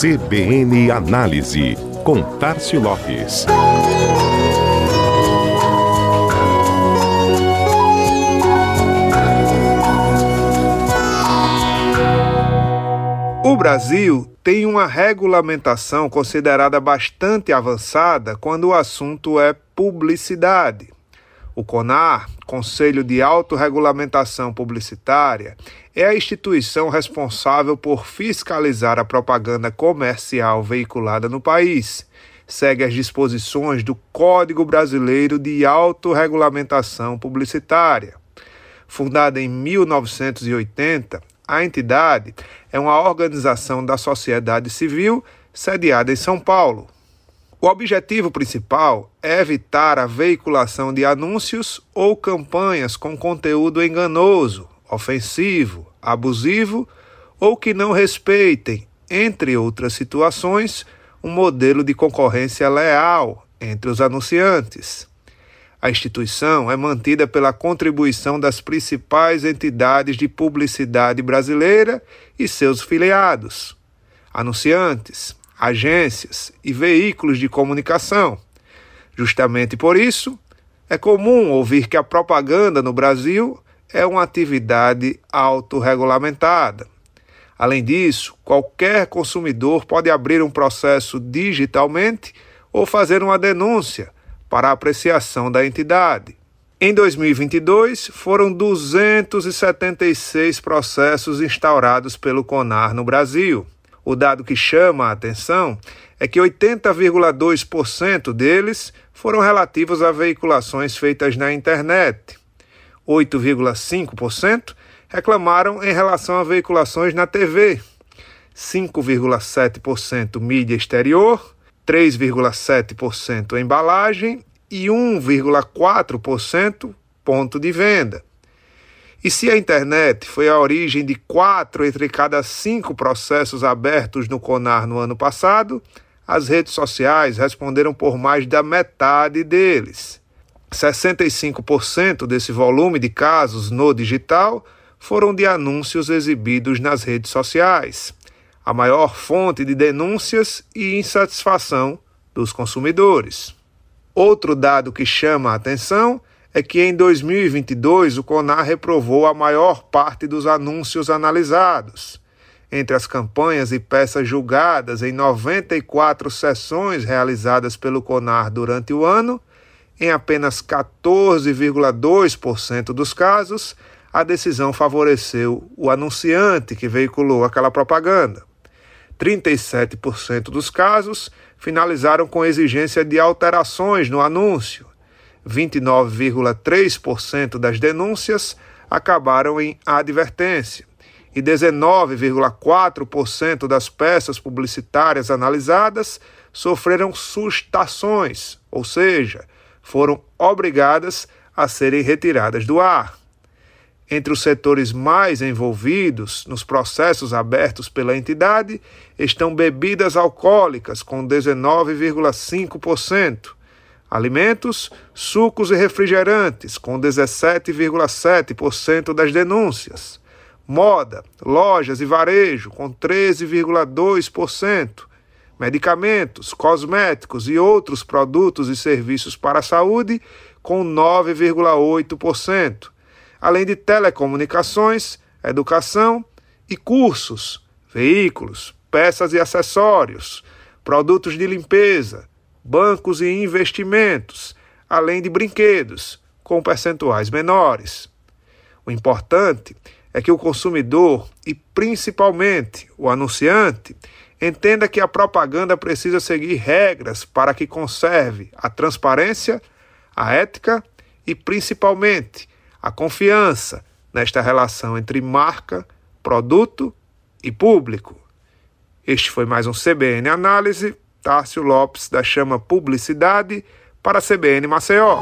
CBN Análise, com Tarcio Lopes. O Brasil tem uma regulamentação considerada bastante avançada quando o assunto é publicidade. O CONAR, Conselho de Autorregulamentação Publicitária, é a instituição responsável por fiscalizar a propaganda comercial veiculada no país. Segue as disposições do Código Brasileiro de Autorregulamentação Publicitária. Fundada em 1980, a entidade é uma organização da sociedade civil sediada em São Paulo. O objetivo principal é evitar a veiculação de anúncios ou campanhas com conteúdo enganoso, ofensivo, abusivo ou que não respeitem, entre outras situações, um modelo de concorrência leal entre os anunciantes. A instituição é mantida pela contribuição das principais entidades de publicidade brasileira e seus filiados, anunciantes, agências e veículos de comunicação. Justamente por isso, é comum ouvir que a propaganda no Brasil é uma atividade autorregulamentada. Além disso, qualquer consumidor pode abrir um processo digitalmente ou fazer uma denúncia para apreciação da entidade. Em 2022, foram 276 processos instaurados pelo CONAR no Brasil. O dado que chama a atenção é que 80,2% deles foram relativos a veiculações feitas na internet. 8,5% reclamaram em relação a veiculações na TV. 5,7% mídia exterior, 3,7% embalagem e 1,4% ponto de venda. E se a internet foi a origem de quatro entre cada cinco processos abertos no CONAR no ano passado, as redes sociais responderam por mais da metade deles. 65% desse volume de casos no digital foram de anúncios exibidos nas redes sociais, a maior fonte de denúncias e insatisfação dos consumidores. Outro dado que chama a atenção é que em 2022 o CONAR reprovou a maior parte dos anúncios analisados. Entre as campanhas e peças julgadas em 94 sessões realizadas pelo CONAR durante o ano, em apenas 14,2% dos casos, a decisão favoreceu o anunciante que veiculou aquela propaganda. 37% dos casos finalizaram com exigência de alterações no anúncio, 29,3% das denúncias acabaram em advertência e 19,4% das peças publicitárias analisadas sofreram sustações, ou seja, foram obrigadas a serem retiradas do ar. Entre os setores mais envolvidos nos processos abertos pela entidade estão bebidas alcoólicas, com 19,5%, Alimentos, sucos e refrigerantes, com 17,7% das denúncias. Moda, lojas e varejo, com 13,2%. Medicamentos, cosméticos e outros produtos e serviços para a saúde, com 9,8%. Além de telecomunicações, educação e cursos, veículos, peças e acessórios, produtos de limpeza, bancos e investimentos, além de brinquedos, com percentuais menores. O importante é que o consumidor e principalmente o anunciante entenda que a propaganda precisa seguir regras para que conserve a transparência, a ética e principalmente a confiança nesta relação entre marca, produto e público. Este foi mais um CBN Análise Tárcio Lopes da Chama Publicidade para a CBN Maceió.